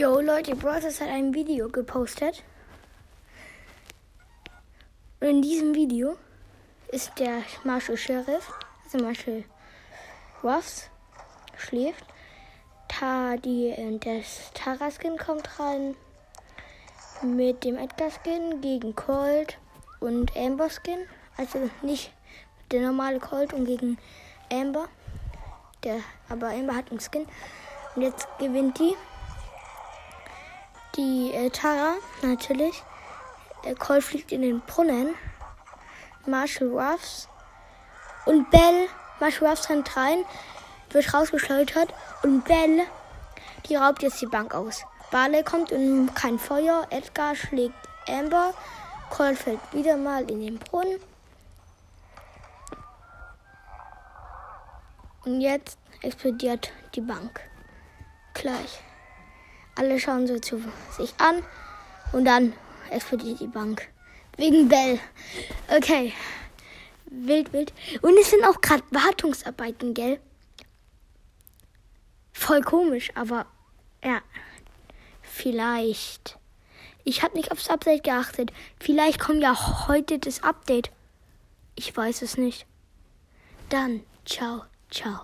Jo Leute, Bros hat ein Video gepostet. Und in diesem Video ist der Marshall Sheriff, also Marshall Ruffs, schläft. Ta, die, das Tara-Skin kommt rein mit dem Edgar-Skin gegen Colt und Amber-Skin. Also nicht der normale Colt und gegen Amber. Der, aber Amber hat einen Skin. Und jetzt gewinnt die die äh, Tara natürlich. Der Cole fliegt in den Brunnen. Marshall Ruffs und Bell. Marshall Ruffs rennt rein, wird rausgeschleudert und Bell, die raubt jetzt die Bank aus. Barley kommt und kein Feuer. Edgar schlägt Amber. Cole fällt wieder mal in den Brunnen. Und jetzt explodiert die Bank. Gleich. Alle schauen so zu sich an und dann explodiert die Bank. Wegen Bell. Okay. Wild, wild. Und es sind auch gerade Wartungsarbeiten, gell? Voll komisch, aber ja. Vielleicht. Ich habe nicht aufs Update geachtet. Vielleicht kommt ja heute das Update. Ich weiß es nicht. Dann, ciao, ciao.